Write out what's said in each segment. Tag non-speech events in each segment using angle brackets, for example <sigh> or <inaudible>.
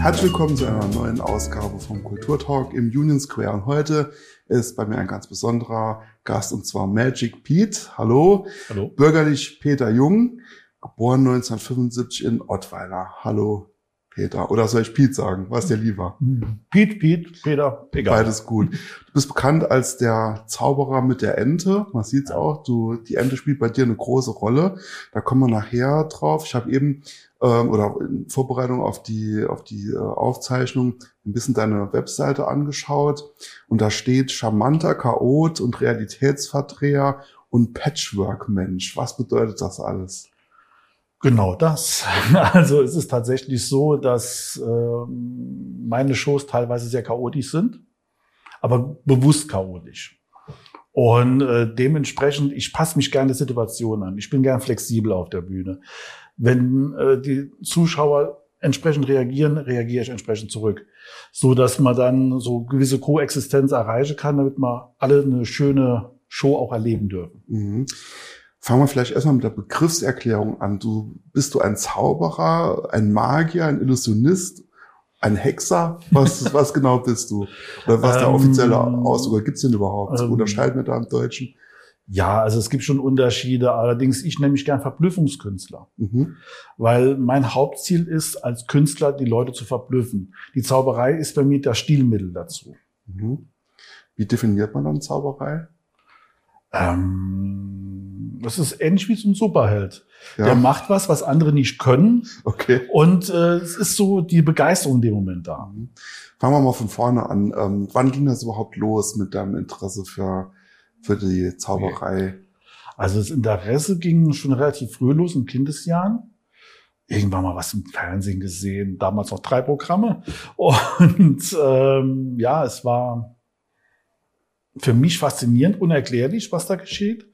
Herzlich willkommen zu einer neuen Ausgabe vom Kulturtalk im Union Square. Und heute ist bei mir ein ganz besonderer Gast und zwar Magic Pete. Hallo. Hallo. Bürgerlich Peter Jung, geboren 1975 in Ottweiler. Hallo Peter. Oder soll ich Pete sagen? Was dir lieber? Piet, Piet, Peter, egal. Beides gut. Du bist bekannt als der Zauberer mit der Ente. Man sieht's auch. Du, die Ente spielt bei dir eine große Rolle. Da kommen wir nachher drauf. Ich habe eben ähm, oder in Vorbereitung auf die auf die äh, Aufzeichnung ein bisschen deine Webseite angeschaut und da steht charmanter Chaot und Realitätsverdreher und Patchwork-Mensch. Was bedeutet das alles? Genau das. <laughs> Also es ist tatsächlich so, dass äh, meine Shows teilweise sehr chaotisch sind, aber bewusst chaotisch. Und äh, dementsprechend, ich passe mich gerne der Situation an. Ich bin gern flexibel auf der Bühne. Wenn äh, die Zuschauer entsprechend reagieren, reagiere ich entsprechend zurück. So dass man dann so gewisse Koexistenz erreichen kann, damit wir alle eine schöne Show auch erleben dürfen. Mhm. Fangen wir vielleicht erstmal mit der Begriffserklärung an. Du bist du ein Zauberer, ein Magier, ein Illusionist, ein Hexer? Was, <laughs> was genau bist du? Oder was der Ähm, offizielle Ausdruck? Gibt's den überhaupt? ähm, Unterscheiden wir da im Deutschen? Ja, also es gibt schon Unterschiede. Allerdings, ich nenne mich gern Verblüffungskünstler. Mhm. Weil mein Hauptziel ist, als Künstler die Leute zu verblüffen. Die Zauberei ist bei mir das Stilmittel dazu. Mhm. Wie definiert man dann Zauberei? Ähm, das ist ähnlich wie so ein Superheld. Ja, Der macht was, was andere nicht können. okay. Und äh, es ist so die Begeisterung in dem Moment da. Mhm. Fangen wir mal von vorne an. Ähm, wann ging das überhaupt los mit deinem Interesse für, für die Zauberei? Also das Interesse ging schon relativ früh los in Kindesjahren. Irgendwann mal was im Fernsehen gesehen, damals noch drei Programme. <laughs> Und ähm, ja, es war für mich faszinierend, unerklärlich, was da geschieht.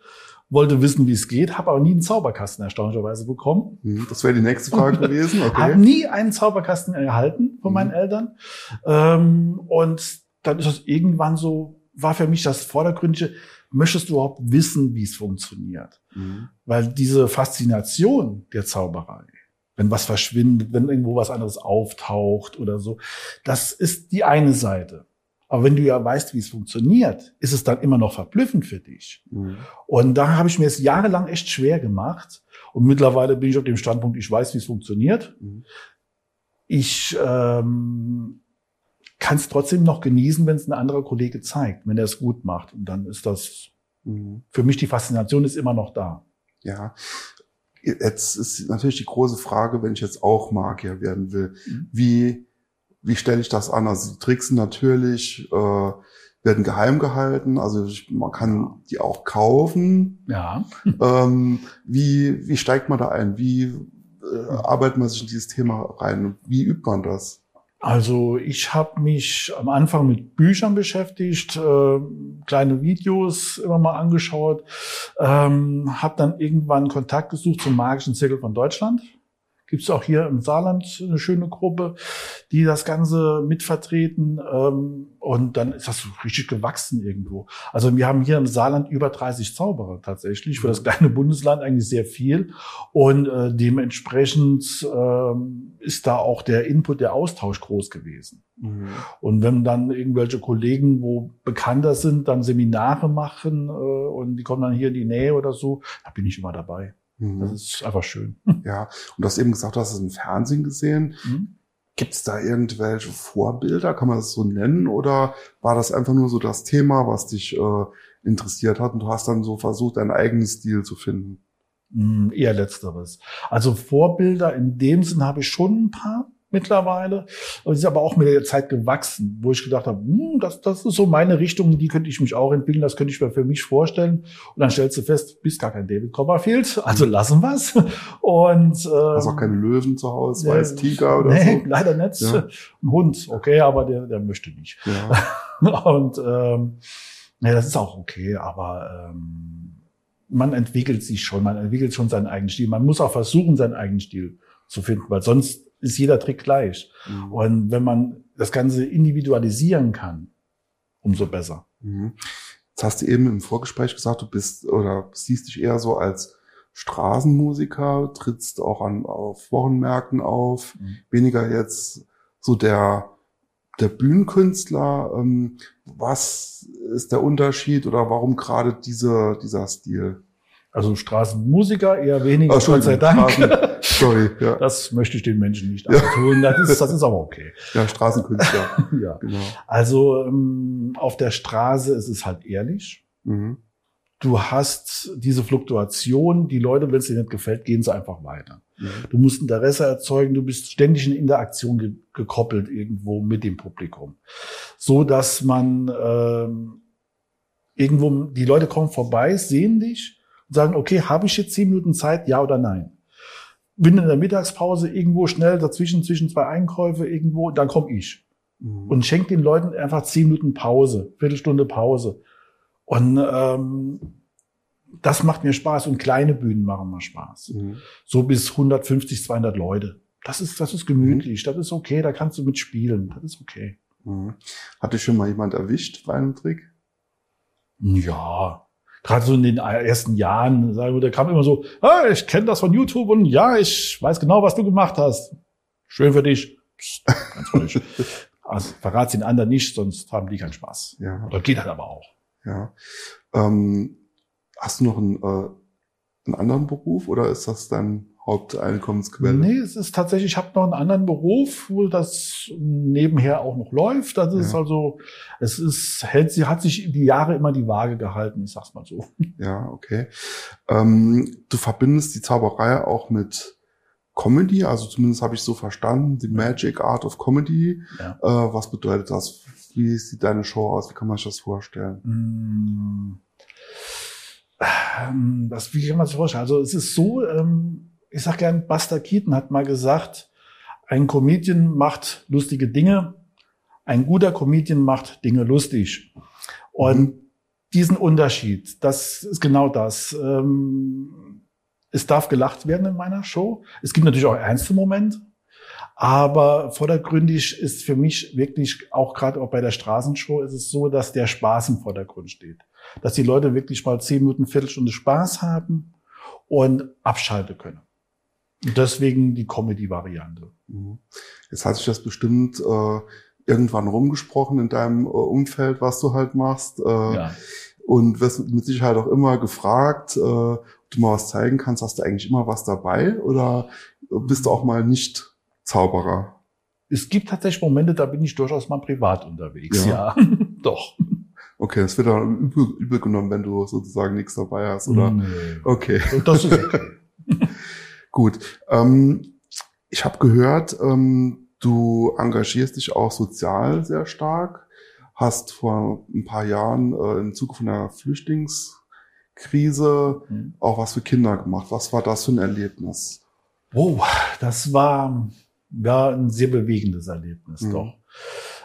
Wollte wissen, wie es geht, habe aber nie einen Zauberkasten erstaunlicherweise bekommen. Mhm. Das wäre die nächste Frage <laughs> gewesen. Habe Okay. nie einen Zauberkasten erhalten von meinen Mhm. Eltern. Ähm, und dann ist das irgendwann so, war für mich das Vordergründige, möchtest du überhaupt wissen, wie es funktioniert? Mhm. Weil diese Faszination der Zauberei, wenn was verschwindet, wenn irgendwo was anderes auftaucht oder so, das ist die eine Seite. Aber wenn du ja weißt, wie es funktioniert, ist es dann immer noch verblüffend für dich. Mhm. Und da habe ich mir es jahrelang echt schwer gemacht. Und mittlerweile bin ich auf dem Standpunkt, ich weiß, wie es funktioniert. Mhm. Ich ähm, kann es trotzdem noch genießen, wenn es ein anderer Kollege zeigt, wenn er es gut macht. Und dann ist das, Mhm. für mich die Faszination ist immer noch da. Ja. Jetzt ist natürlich die große Frage, wenn ich jetzt auch Magier werden will, Mhm. wie, wie stelle ich das an? Also die Tricks natürlich, äh, werden geheim gehalten, also ich, man kann die auch kaufen. Ja. <laughs> Ähm, wie, wie steigt man da ein? Wie äh, arbeitet man sich in dieses Thema rein? Wie übt man das? Also ich habe mich am Anfang mit Büchern beschäftigt, äh, kleine Videos immer mal angeschaut, ähm, habe dann irgendwann Kontakt gesucht zum Magischen Zirkel von Deutschland. Gibt es auch hier im Saarland eine schöne Gruppe, die das Ganze mitvertreten. Ähm, und dann ist das so richtig gewachsen irgendwo. Also wir haben hier im Saarland über 30 Zauberer tatsächlich. Für das kleine Bundesland eigentlich sehr viel. Und äh, dementsprechend ähm, ist da auch der Input, der Austausch groß gewesen. Und wenn dann irgendwelche Kollegen, wo bekannter sind, dann Seminare machen äh, und die kommen dann hier in die Nähe oder so, da bin ich immer dabei. Mhm. Das ist einfach schön. Ja, und du hast eben gesagt, du hast es im Fernsehen gesehen. Mhm. Gibt es da irgendwelche Vorbilder, kann man das so nennen? Oder war das einfach nur so das Thema, was dich äh, interessiert hat und du hast dann so versucht, deinen eigenen Stil zu finden? Mm, Eher letzteres. Also Vorbilder in dem Sinn habe ich schon ein paar mittlerweile. Aber sie ist aber auch mit der Zeit gewachsen, wo ich gedacht habe, hm, das, das ist so meine Richtung, die könnte ich mich auch entwickeln, das könnte ich mir für mich vorstellen. Und dann stellst du fest, bist gar kein David Copperfield, also lassen wir's. Und Hast auch ähm, keine Löwen zu Hause, weiß Tiger oder nee, so? leider nicht. Ja. Ein Hund, okay, aber der, der möchte nicht. Ja. <laughs> Und ähm, ja, das ist auch okay, aber ähm, man entwickelt sich schon, man entwickelt schon seinen eigenen Stil. Man muss auch versuchen, seinen eigenen Stil zu finden, weil sonst ist jeder Trick gleich. Mhm. Und wenn man das Ganze individualisieren kann, umso besser. Mhm. Jetzt hast du eben im Vorgespräch gesagt, du bist oder siehst dich eher so als Straßenmusiker, trittst auch an auf Wochenmärkten auf, Mhm. weniger jetzt so der, der Bühnenkünstler? Ähm, was ist der Unterschied oder warum gerade diese, dieser Stil? Also Straßenmusiker eher weniger, Ach, Gott sei Dank. Straßen, sorry, <laughs> ja. Das möchte ich den Menschen nicht Ja. antun. Das ist, das ist aber okay. Ja, Straßenkünstler, <laughs> Ja. genau. Also ähm, auf der Straße ist es halt ehrlich. Mhm. Du hast diese Fluktuation. Die Leute, wenn es dir nicht gefällt, gehen sie einfach weiter. Mhm. Du musst Interesse erzeugen. Du bist ständig in Interaktion ge gekoppelt irgendwo mit dem Publikum, so dass man ähm, irgendwo die Leute kommen vorbei, sehen dich und sagen: Okay, habe ich jetzt zehn Minuten Zeit? Ja oder nein? Bin in der Mittagspause irgendwo schnell dazwischen zwischen zwei Einkäufe irgendwo, dann komme ich Mhm. und schenkt den Leuten einfach zehn Minuten Pause, Viertelstunde Pause. Und ähm, das macht mir Spaß und kleine Bühnen machen mir Spaß. Mhm. So bis 150, 200 Leute. Das ist, das ist gemütlich, das ist okay, da kannst du mitspielen, das ist okay. Mhm. Hat dich schon mal jemand erwischt bei einem Trick? Ja, gerade so in den ersten Jahren, sagen wir, da kam immer so, ah, ich kenne das von YouTube und ja, ich weiß genau, was du gemacht hast. Schön für dich. Psst, ganz ruhig. <laughs> also verrat's den anderen nicht, sonst haben die keinen Spaß. Ja, Oder geht halt aber auch. ja. Ähm, hast du noch einen, äh, einen anderen Beruf oder ist das dein Haupteinkommensquelle? Nee, es ist tatsächlich, ich habe noch einen anderen Beruf, wo das nebenher auch noch läuft. Das ist Ja. also, es ist, hält sie, hat sich die Jahre immer die Waage gehalten, ich sag's mal so. <laughs> Ja, okay. Ähm, du verbindest die Zauberei auch mit Comedy, also zumindest habe ich so verstanden, die Magic Art of Comedy. Ja. Äh, was bedeutet das? Wie sieht deine Show aus? Wie kann man sich das vorstellen? Mm. Ähm, Das, wie kann man sich vorstellen? Also es ist so, ähm, ich sag gern, Buster Keaton hat mal gesagt, ein Comedian macht lustige Dinge, ein guter Comedian macht Dinge lustig. Und Mhm. diesen Unterschied, das ist genau das. Ähm, es darf gelacht werden in meiner Show. Es gibt natürlich auch ernste Momente. Aber vordergründig ist für mich wirklich, auch gerade auch bei der Straßenshow, ist es so, dass der Spaß im Vordergrund steht. Dass die Leute wirklich mal zehn Minuten, Viertelstunde Spaß haben und abschalten können. Und deswegen die Comedy-Variante. Mhm. Jetzt hat sich das bestimmt äh, irgendwann rumgesprochen in deinem äh, Umfeld, was du halt machst. Äh, Ja. Und wirst mit Sicherheit auch immer gefragt, äh, ob du mal was zeigen kannst. Hast du eigentlich immer was dabei oder bist du auch mal nicht Zauberer? Es gibt tatsächlich Momente, da bin ich durchaus mal privat unterwegs. Ja. Ja, <laughs> doch. Okay, das wird dann übel, übel genommen, wenn du sozusagen nichts dabei hast, oder? Nee. Okay, Das ist <laughs> okay. Gut. Ähm, ich habe gehört, ähm, du engagierst dich auch sozial sehr stark. Hast vor ein paar Jahren äh, im Zuge von der Flüchtlingskrise Hm. auch was für Kinder gemacht. Was war das für ein Erlebnis? Oh, das war ja ein sehr bewegendes Erlebnis, Mhm. doch.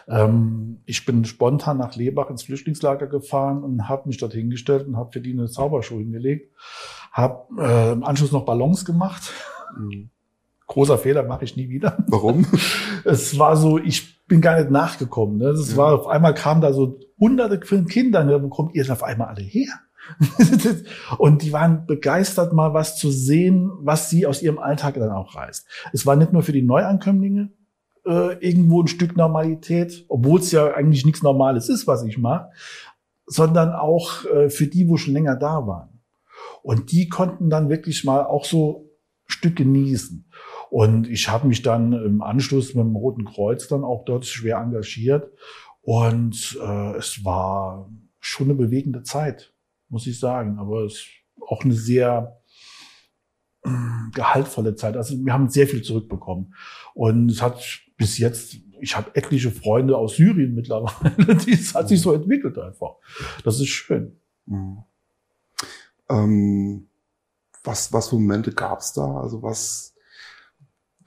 Ähm, ich bin spontan nach Lebach ins Flüchtlingslager gefahren und habe mich dort hingestellt und habe für die eine Zaubershow hingelegt. Habe äh, im Anschluss noch Ballons gemacht. Mhm. Großer Fehler, mache ich nie wieder. Warum? <laughs> Es war so, ich bin gar nicht nachgekommen. Ne? Es Ja. war auf einmal kamen da so hunderte von Kindern, ne? wo kommt ihr denn auf einmal alle her? <laughs> und die waren begeistert, mal was zu sehen, was sie aus ihrem Alltag dann auch reißt. Es war nicht nur für die Neuankömmlinge äh, irgendwo ein Stück Normalität, obwohl es ja eigentlich nichts Normales ist, was ich mache, sondern auch äh, für die, wo schon länger da waren. Und die konnten dann wirklich mal auch so Stück genießen. Und ich habe mich dann im Anschluss mit dem Roten Kreuz dann auch dort schwer engagiert. Und äh, es war schon eine bewegende Zeit, muss ich sagen. Aber es auch eine sehr gehaltvolle Zeit. Also wir haben sehr viel zurückbekommen. Und es hat bis jetzt, ich habe etliche Freunde aus Syrien mittlerweile, <laughs> die, es hat sich so entwickelt einfach. Das ist schön. Mhm. Ähm, was, was für Momente gab's da? Also was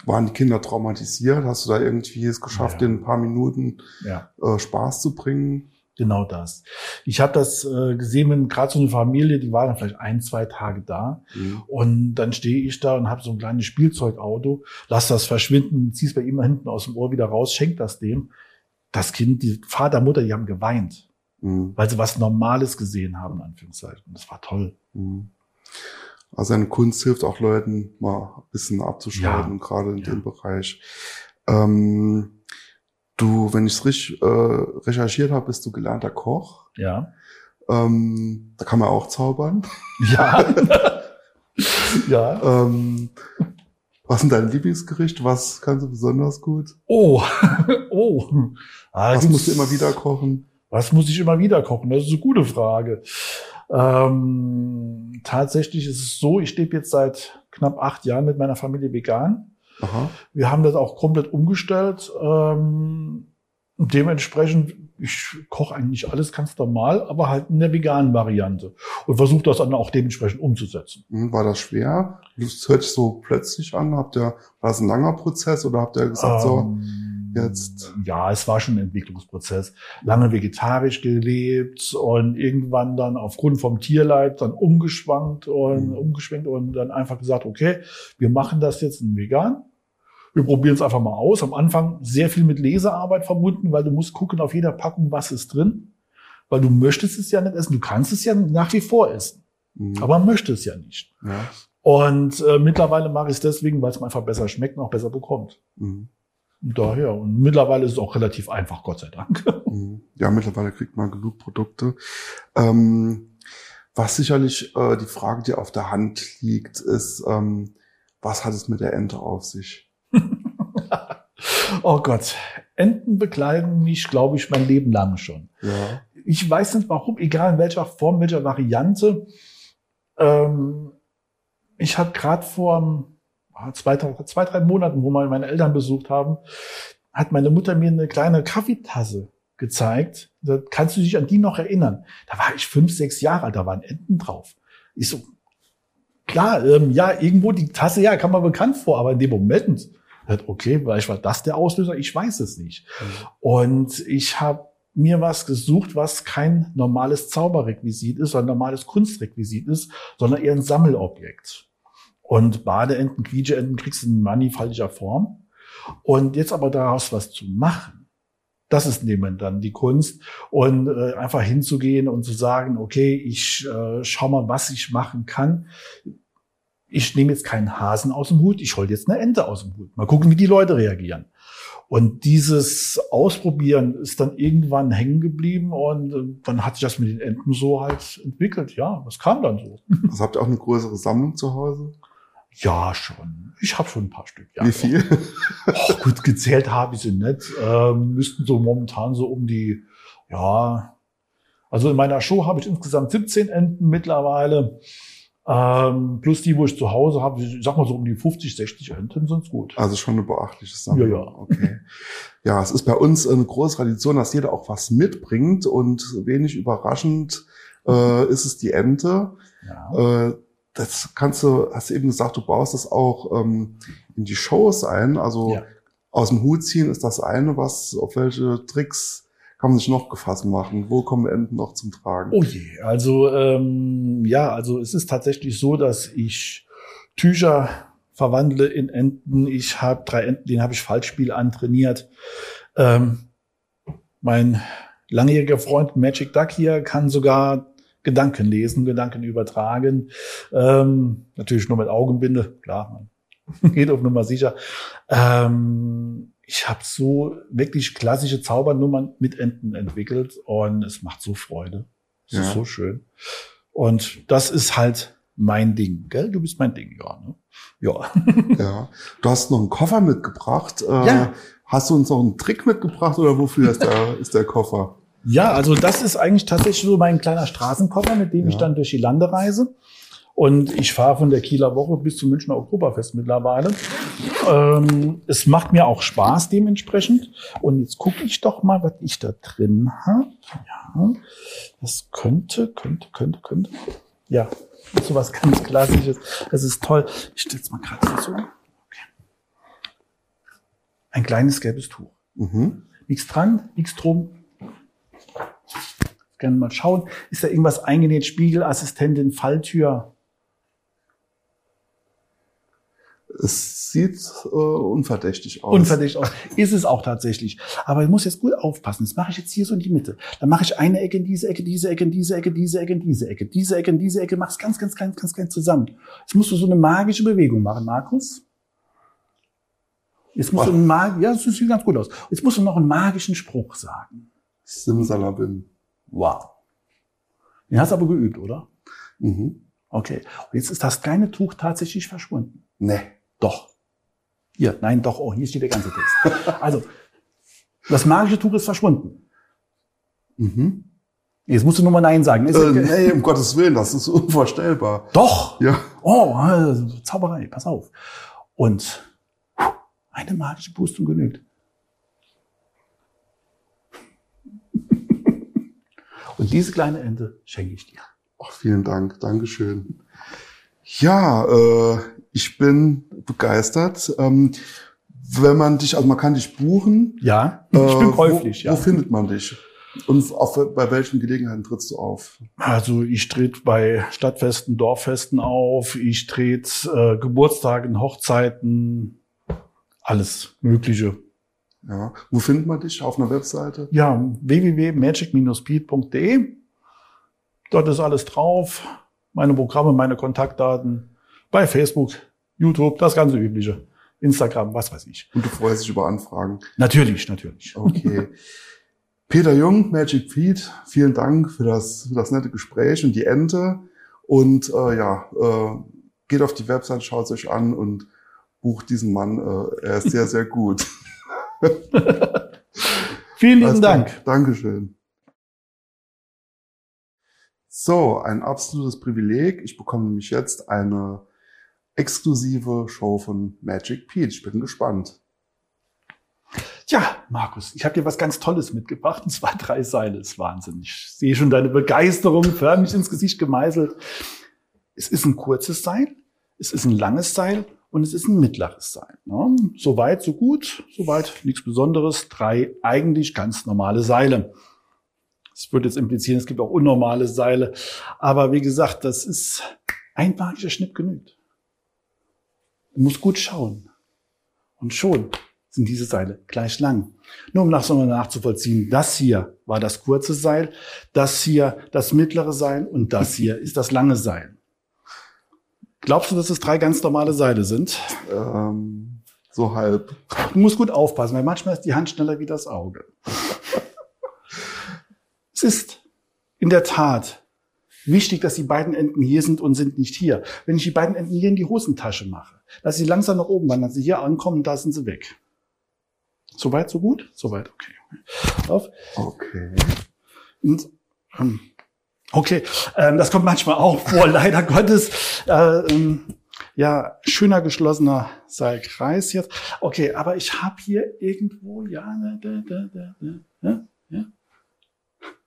waren die Kinder traumatisiert? Hast du da irgendwie es geschafft, Ja. in ein paar Minuten Ja. äh, Spaß zu bringen? Genau das. Ich habe das äh, gesehen, wenn gerade so eine Familie, die war dann vielleicht ein, zwei Tage da Mhm. und dann stehe ich da und habe so ein kleines Spielzeugauto, lass das verschwinden, zieh's bei ihm hinten aus dem Ohr wieder raus, schenk das dem. Das Kind, die Vater, Mutter, die haben geweint, Mhm. weil sie was Normales gesehen haben, in Anführungszeichen. Das war toll. Mhm. Also eine Kunst hilft auch Leuten mal ein bisschen abzuschalten, Ja. gerade in Ja. dem Bereich. Ähm, Du, wenn ich es richtig äh, recherchiert habe, bist du gelernter Koch. Ja. Ähm, da kann man auch zaubern. <laughs> Ja. <laughs> ja. Ähm, was sind deine Lieblingsgerichte? Was kannst du besonders gut? Oh. <laughs> oh. Ah, Was musst du immer wieder kochen? Was muss ich immer wieder kochen? Das ist eine gute Frage. Ähm, tatsächlich ist es so, ich lebe jetzt seit knapp acht Jahren mit meiner Familie vegan. Aha. Wir haben das auch komplett umgestellt. Ähm, dementsprechend, ich koche eigentlich alles ganz normal, aber halt in der veganen Variante. Und versuche das dann auch dementsprechend umzusetzen. Hm, War das schwer? Das hört sich so plötzlich an. Habt ihr, war das ein langer Prozess oder habt ihr gesagt, so, Ähm, jetzt- Ja, es war schon ein Entwicklungsprozess. Lange vegetarisch gelebt und irgendwann dann aufgrund vom Tierleid dann umgeschwankt und Mhm. umgeschwenkt und dann einfach gesagt, okay, wir machen das jetzt in vegan. Wir probieren es einfach mal aus. Am Anfang sehr viel mit Lesearbeit verbunden, weil du musst gucken auf jeder Packung, was ist drin. Weil du möchtest es ja nicht essen. Du kannst es ja nach wie vor essen. hm, Aber man möchte es ja nicht. ja, Und äh, mittlerweile mache ich es deswegen, weil es mir einfach besser schmeckt und auch besser bekommt. hm, Daher. Und mittlerweile ist es auch relativ einfach, Gott sei Dank. <laughs> hm. ja, mittlerweile kriegt man genug Produkte. Ähm, was sicherlich äh, die Frage, die auf der Hand liegt, ist, ähm, was hat es mit der Ente auf sich? <laughs> Oh Gott. Enten bekleiden mich, glaube ich, mein Leben lang schon. Ja. Ich weiß nicht warum, egal in welcher Form, welcher Variante. Ähm, ich habe gerade vor zwei, drei- zwei, drei Monaten, wo mal meine Eltern besucht haben, hat meine Mutter mir eine kleine Kaffeetasse gezeigt. Da kannst du dich an die noch erinnern? Da war ich fünf, sechs Jahre alt, da waren Enten drauf. Ich so, klar, ähm, ja, irgendwo die Tasse, ja, kann man bekannt vor, aber in dem Moment, okay, vielleicht war das der Auslöser, ich weiß es nicht. Und ich habe mir was gesucht, was kein normales Zauberrequisit ist, sondern ein normales Kunstrequisit ist, sondern eher ein Sammelobjekt. Und Badeenten, Quietscheenten kriegst du in mannigfaltiger Form. Und jetzt aber daraus was zu machen, das ist neben dann die Kunst. Und äh, einfach hinzugehen und zu sagen, okay, ich äh, schau mal, was ich machen kann. Ich nehme jetzt keinen Hasen aus dem Hut, ich hol jetzt eine Ente aus dem Hut. Mal gucken, wie die Leute reagieren. Und dieses Ausprobieren ist dann irgendwann hängen geblieben und äh, dann hat sich das mit den Enten so halt entwickelt. Ja, das kam dann so. Also habt ihr auch eine größere Sammlung zu Hause? Ja, schon. Ich habe schon ein paar Stück. Ja, Wie viel? <laughs> Oh, gut, gezählt habe ich sie nicht. Ähm, müssten so momentan so um die, ja, also in meiner Show habe ich insgesamt 17 Enten mittlerweile. Ähm, plus die, wo ich zu Hause habe, ich sag mal so um die 50, 60 Enten sind's gut. Also schon eine beachtliche Sammlung. Ja, ja. Okay. Ja, es ist bei uns eine große Tradition, dass jeder auch was mitbringt und wenig überraschend äh, ist es die Ente. Ja. Äh, das kannst du, hast du eben gesagt, du baust das auch ähm, in die Shows ein. Also Ja. aus dem Hut ziehen ist das eine, was, auf welche Tricks kann man sich noch gefasst machen? Wo kommen Enten noch zum Tragen? Oh je, also ähm, ja, also es ist tatsächlich so, dass ich Tücher verwandle in Enten. Ich habe drei Enten, den habe ich Fallspiel antrainiert. Ähm, mein langjähriger Freund Magic Duck hier kann sogar Gedanken lesen, Gedanken übertragen. Ähm, natürlich nur mit Augenbinde, klar, man <laughs> geht auf Nummer sicher. Ähm, ich habe so wirklich klassische Zaubernummern mit Enten entwickelt und es macht so Freude. Es Ja. ist so schön. Und das ist halt mein Ding, gell? Du bist mein Ding, ja. Ne? Ja. <laughs> Ja. Du hast noch einen Koffer mitgebracht. Äh, Ja. Hast du uns noch einen Trick mitgebracht oder wofür ist der, <laughs> ist der Koffer? Ja, also das ist eigentlich tatsächlich so mein kleiner Straßenkoffer, mit dem ich Ja. dann durch die Lande reise. Und ich fahre von der Kieler Woche bis zum Münchner Oktoberfest mittlerweile. Ähm, es macht mir auch Spaß dementsprechend. Und jetzt gucke ich doch mal, was ich da drin habe. Ja, das könnte, könnte, könnte, könnte. Ja, so was ganz Klassisches. Das ist toll. Ich stelle mal gerade so. Okay. Ein kleines gelbes Tuch. Mhm. Nichts dran, nichts drum. Gerne mal schauen. Ist da irgendwas eingenäht? Spiegelassistentin, Falltür? Es sieht äh, unverdächtig aus. Unverdächtig aus. Ist es auch tatsächlich. Aber ich muss jetzt gut aufpassen. Das mache ich jetzt hier so in die Mitte. Dann mache ich eine Ecke in diese Ecke, diese Ecke, in diese Ecke, diese Ecke, in diese Ecke, diese Ecke, in diese Ecke. Mach's ganz, ganz klein, ganz klein zusammen. Jetzt musst du so eine magische Bewegung machen, Markus. Jetzt musst du einen Mag ja, das sieht ganz gut aus. Jetzt musst du noch einen magischen Spruch sagen. Simsalabim. Wow. Den hast du aber geübt, oder? Mhm. Okay. Und jetzt ist das kleine Tuch tatsächlich verschwunden. Nee. Doch. Hier, nein, doch, oh, hier steht der ganze Text. <laughs> Also, das magische Tuch ist verschwunden. Mhm. Jetzt musst du nur mal Nein sagen. Ist Äh, nee, um Gottes Willen, das ist unvorstellbar. Doch! Ja. Oh, äh, Zauberei, pass auf. Und eine magische Pustung genügt. Und diese kleine Ente schenke ich dir. Ach, vielen Dank, Dankeschön. Ja, äh, ich bin begeistert. Ähm, wenn man dich, also man kann dich buchen. Ja, ich Äh, bin wo, käuflich, ja. Wo findet man dich? Und auf, bei welchen Gelegenheiten trittst du auf? Also ich trete bei Stadtfesten, Dorffesten auf, ich trete äh, Geburtstagen, Hochzeiten, alles Mögliche. Ja. Wo findet man dich? Auf einer Webseite? Ja, www.magic-speed.de. Dort ist alles drauf. Meine Programme, meine Kontaktdaten. Bei Facebook, YouTube, das ganze Übliche. Instagram, was weiß ich. Und du freust dich über Anfragen. Natürlich, natürlich. Okay. <laughs> Peter Jung, Magic Feed, vielen Dank für das, für das nette Gespräch und die Ente. Und äh, ja, äh, geht auf die Website, schaut es euch an und bucht diesen Mann. Äh, er ist sehr, sehr gut. <laughs> <laughs> Vielen lieben Dank. Dankeschön. So, ein absolutes Privileg. Ich bekomme nämlich jetzt eine exklusive Show von Magic Pete. Ich bin gespannt. Ja, Markus, ich habe dir was ganz Tolles mitgebracht, und zwar drei Seile. Das ist Wahnsinn. Ich sehe schon deine Begeisterung förmlich ins Gesicht gemeißelt. Es ist ein kurzes Seil, es ist ein langes Seil und es ist ein mittleres Seil. Ne? So weit, so gut, so weit nichts Besonderes. Drei eigentlich ganz normale Seile. Das würde jetzt implizieren, es gibt auch unnormale Seile. Aber wie gesagt, das ist ein magischer Schnitt genügt. Du musst gut schauen. Und schon sind diese Seile gleich lang. Nur um nach nachzuvollziehen, das hier war das kurze Seil, das hier das mittlere Seil und das hier ist das lange Seil. Glaubst du, dass es drei ganz normale Seile sind? Ähm, so halb. Du musst gut aufpassen, weil manchmal ist die Hand schneller wie das Auge. <laughs> es ist in der Tat wichtig, dass die beiden Enden hier sind und sind nicht hier. Wenn ich die beiden Enden hier in die Hosentasche mache, dass sie langsam nach oben wandern, sie hier ankommen, da sind sie weg. Soweit, so gut? Soweit, okay. Auf. Okay. Und, ähm, okay, ähm, das kommt manchmal auch vor, <laughs> leider Gottes. Äh, ähm, ja, schöner geschlossener Seilkreis jetzt. Okay, aber ich habe hier irgendwo, ja, da, da, da, da, ja.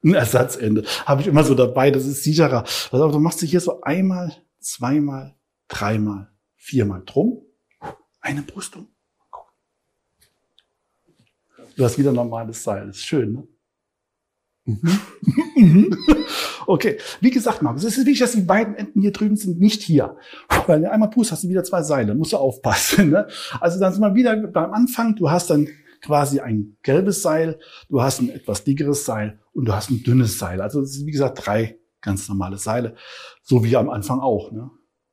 Ein Ersatzende. Habe ich immer so dabei, das ist sicherer. Also, du machst dich hier so einmal, zweimal, dreimal, viermal drum. Eine Brüstung. Du hast wieder normales Seil. Das ist schön, ne? Mhm. <laughs> okay, wie gesagt, Markus, es ist wichtig, dass die beiden Enden hier drüben sind, nicht hier. Weil wenn du einmal pust, hast du wieder zwei Seile, musst du aufpassen. Ne? Also dann sind wir wieder beim Anfang, du hast dann quasi ein gelbes Seil, du hast ein etwas dickeres Seil und du hast ein dünnes Seil. Also es sind, wie gesagt, drei ganz normale Seile, so wie am Anfang auch. Ne?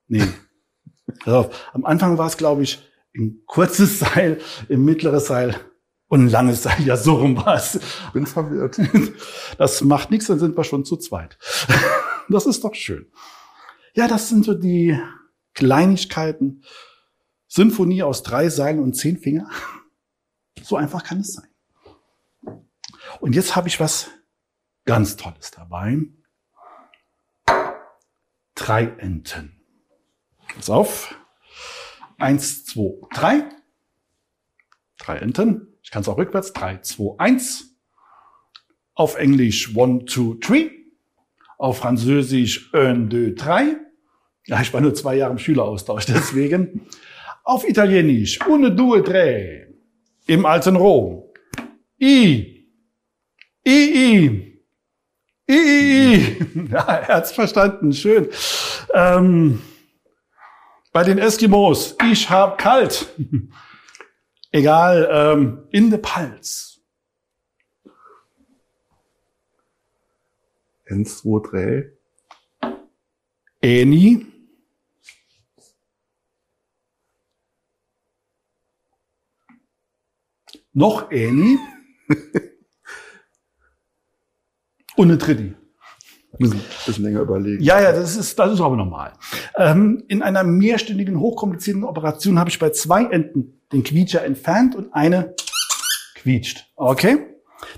Nee. <laughs> Also, am Anfang war es, glaube ich, ein kurzes Seil, ein mittleres Seil und ein langes Seil. Ja, so rum war es. Bin verwirrt. <laughs> Das macht nichts, dann sind wir schon zu zweit. <laughs> Das ist doch schön. Ja, das sind so die Kleinigkeiten. Symphonie aus drei Seilen und zehn Finger. So einfach kann es sein. Und jetzt habe ich was ganz Tolles dabei. Drei Enten. Pass auf. Eins, zwei, drei. Drei Enten. Ich kann es auch rückwärts. Drei, zwei, eins. Auf Englisch one, two, three. Auf Französisch un, deux, drei. Ja, ich war nur zwei Jahre im Schüleraustausch, <laughs> deswegen. Auf Italienisch une, due, tre. Im alten Rom. I. I, I. I, I, I. <laughs> Ja, er hat's verstanden. Schön. Ähm, bei den Eskimos. Ich hab kalt. <laughs> Egal, ähm, in the Pals. Eins, zwei, drei. Eni. Noch Äni. <laughs> Und eine Dritti. Müssen ein bisschen länger überlegen. Ja, ja, das ist, das ist aber normal. Ähm, in einer mehrstündigen, hochkomplizierten Operation habe ich bei zwei Enten den Quietscher entfernt und eine quietscht. Okay?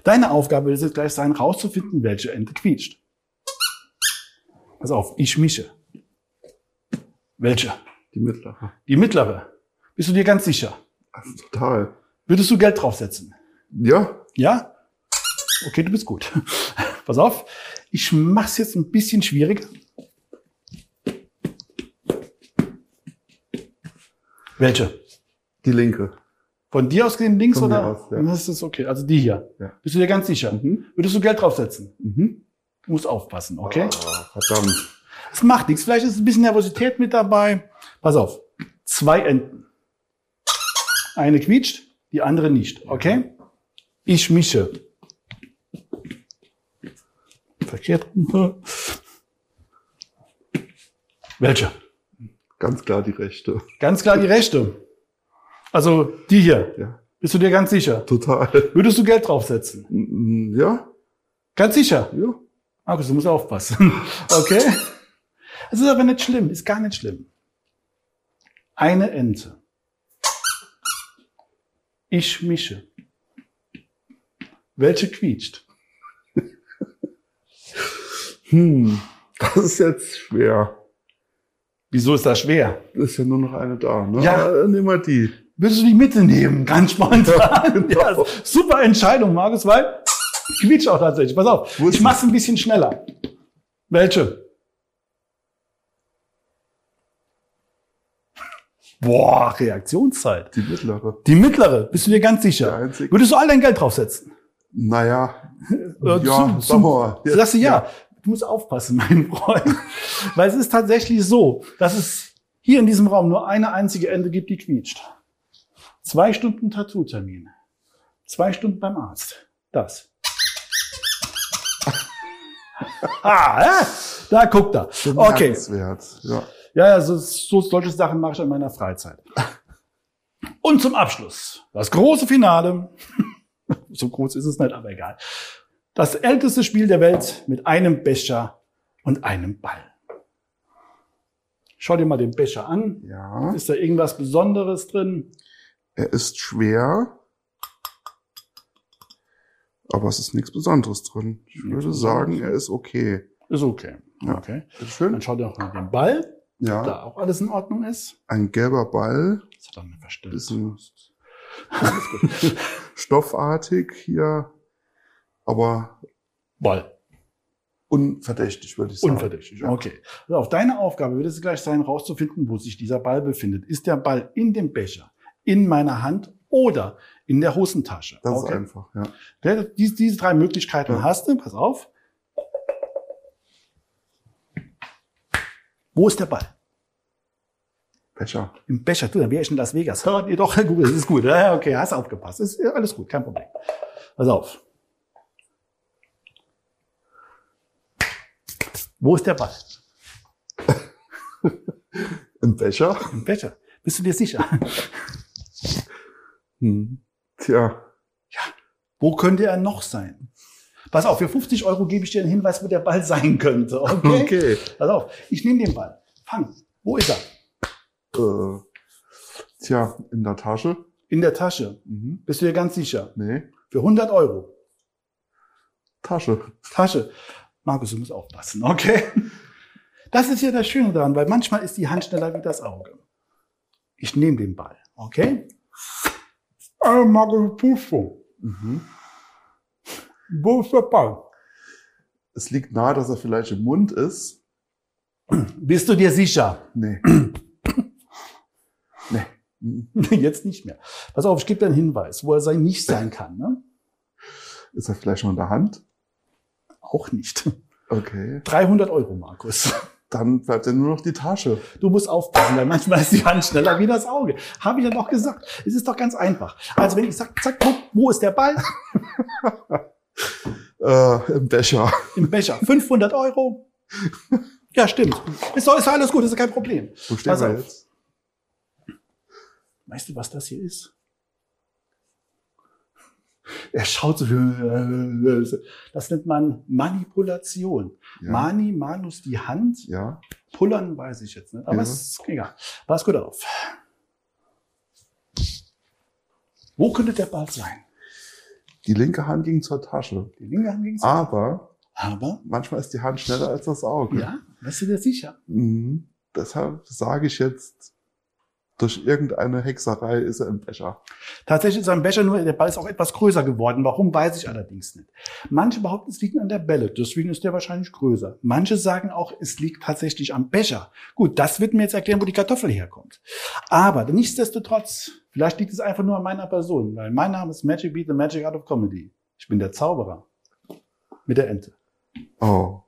Deine Aufgabe wird es gleich sein, rauszufinden, welche Ente quietscht. Pass auf, ich mische. Welche? Die mittlere. Die mittlere. Bist du dir ganz sicher? Also total. Würdest du Geld draufsetzen? Ja, Ja? Okay, du bist gut. <laughs> Pass auf, ich mach's jetzt ein bisschen schwieriger. Welche? Die linke. Von dir aus gesehen links Von oder? aus, ja. Das ist okay. Also die hier. Ja. Bist du dir ganz sicher? Mhm. Würdest du Geld draufsetzen? Mhm. Du musst aufpassen, okay? Ah, verdammt. Es macht nichts. Vielleicht ist ein bisschen Nervosität mit dabei. Pass auf. Zwei Enten. Eine quietscht, die andere nicht. Okay? Ich mische. Verkehrt. <laughs> Welche? Ganz klar die rechte. Ganz klar die rechte. Also die hier. Ja, Bist du dir ganz sicher? total. Würdest du Geld draufsetzen? Ja, Ganz sicher. ja. Markus, du musst aufpassen. <laughs> Okay? Es ist aber nicht schlimm, ist gar nicht schlimm. Eine Ente. Ich mische. Welche quietscht? <laughs> Hm, das ist jetzt schwer. Wieso ist das schwer? Ist ja nur noch eine da, ne? Ja. Äh, Nehmen wir die. Würdest du die Mitte nehmen? Ganz spontan. Genau. <laughs> ja, <laughs> super Entscheidung, Markus, weil quietscht auch tatsächlich. Pass auf, ich mach's ein bisschen schneller. Welche? Boah, Reaktionszeit. Die mittlere. Die mittlere, bist du dir ganz sicher? Würdest du all dein Geld draufsetzen? Naja, Äh, ja, zu- sagen wir mal. Sagst du ja. Du musst aufpassen, <laughs> mein Freund. Weil es ist tatsächlich so, dass es hier in diesem Raum nur eine einzige Ende gibt, die quietscht. Zwei Stunden Tattoo-Termin. Zwei Stunden beim Arzt. Das. <laughs> ah, äh? da guckt er. Okay. Ja. Ja, ja, so, so solche Sachen mache ich in meiner Freizeit. Und zum Abschluss das große Finale. <laughs> so groß ist es nicht, aber egal. Das älteste Spiel der Welt mit einem Becher und einem Ball. Schau dir mal den Becher an. ja. Ist da irgendwas Besonderes drin? Er ist schwer. Aber es ist nichts Besonderes drin. Ich Nichts würde sagen, er ist okay. Ist okay. Ja. Okay. Ist schön. Dann schau dir auch mal den Ball, ob Ja. da auch alles in Ordnung ist. Ein gelber Ball. Das hat er mir verstellt. Bisschen stoffartig hier. Aber Ball. unverdächtig, würde ich sagen. Unverdächtig. Ja. Okay. Also auf deine Aufgabe wird es gleich sein, herauszufinden, wo sich dieser Ball befindet. Ist der Ball in dem Becher, in meiner Hand oder in der Hosentasche? Das okay. ist einfach, ja. Okay, Diese, diese drei Möglichkeiten Ja. hast du. Pass auf. Wo ist der Ball? Becher. Im Becher. Du, dann wäre ich in Las Vegas. Hört ihr doch, <laughs> gut, das ist gut. Ja, okay, hast aufgepasst. Ist alles gut, kein Problem. Pass auf. Wo ist der Ball? <laughs> Ein Becher? Im Becher. Bist du dir sicher? Hm. Tja. Wo könnte er noch sein? Pass auf, für 50 Euro gebe ich dir einen Hinweis, wo der Ball <laughs> sein könnte. Okay? Okay. Pass auf, ich nehme den Ball. Fang. Wo ist er? Äh, tja, in der Tasche? In der Tasche. Mhm. Bist du dir ganz sicher? Nee. Für 100 Euro. Tasche. Tasche. Markus, du musst aufpassen, okay? Das ist ja das Schöne daran, weil manchmal ist die Hand schneller wie das Auge. Ich nehme den Ball, okay? Äh, Markus, Pusto. Mhm. Wo ist der Ball? Es liegt nahe, dass er vielleicht im Mund ist. Bist du dir sicher? Nee. <coughs> nee. Mhm. Jetzt nicht mehr. Pass auf, ich gebe dir einen Hinweis, wo er sein nicht sein kann. Ne? Ist er vielleicht schon in der Hand? Auch nicht. Okay. 300 Euro, Markus. Dann bleibt ja nur noch die Tasche. Du musst aufpassen, weil manchmal ist die Hand schneller wie das Auge. Habe ich ja doch gesagt. Es ist doch ganz einfach. Also wenn ich sage, zack, guck, wo ist der Ball? <laughs> Äh, Im Becher. Im Becher. 500 Euro. Ja, stimmt. Ist doch, ist doch alles gut, ist doch kein Problem. Wo stehen Pass wir auf. jetzt? Weißt du, was das hier ist? Er schaut so, <laughs> das nennt man Manipulation. Ja. Mani, Manus, die Hand. ja. Pullern weiß ich jetzt nicht, aber Ja. ist egal. Pass gut auf. Wo könnte der Ball sein? Die linke Hand ging zur Tasche. Die linke Hand ging's. Aber Aber, manchmal ist die Hand schneller als das Auge. ja, bist du dir sicher? Mhm. Deshalb sage ich jetzt, durch irgendeine Hexerei ist er im Becher. Tatsächlich ist ein Becher nur, der Ball ist auch etwas größer geworden. Warum, weiß ich allerdings nicht. Manche behaupten, es liegt an der Bälle, deswegen ist der wahrscheinlich größer. Manche sagen auch, es liegt tatsächlich am Becher. Gut, das wird mir jetzt erklären, wo die Kartoffel herkommt. Aber nichtsdestotrotz, vielleicht liegt es einfach nur an meiner Person, weil mein Name ist Magic Beat, the Magic Art of Comedy. Ich bin der Zauberer. Mit der Ente. Oh.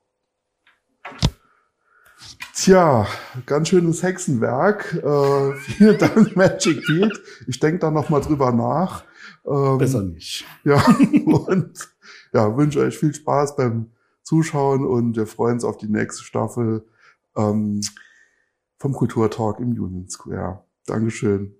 Tja, ganz schönes Hexenwerk. Äh, vielen Dank, <laughs> Magic Beat. Ich denke da noch mal drüber nach. Ähm, Besser nicht. Ja, <laughs> und ja, wünsche euch viel Spaß beim Zuschauen und wir freuen uns auf die nächste Staffel ähm, vom Kulturtalk im Union Square. Dankeschön.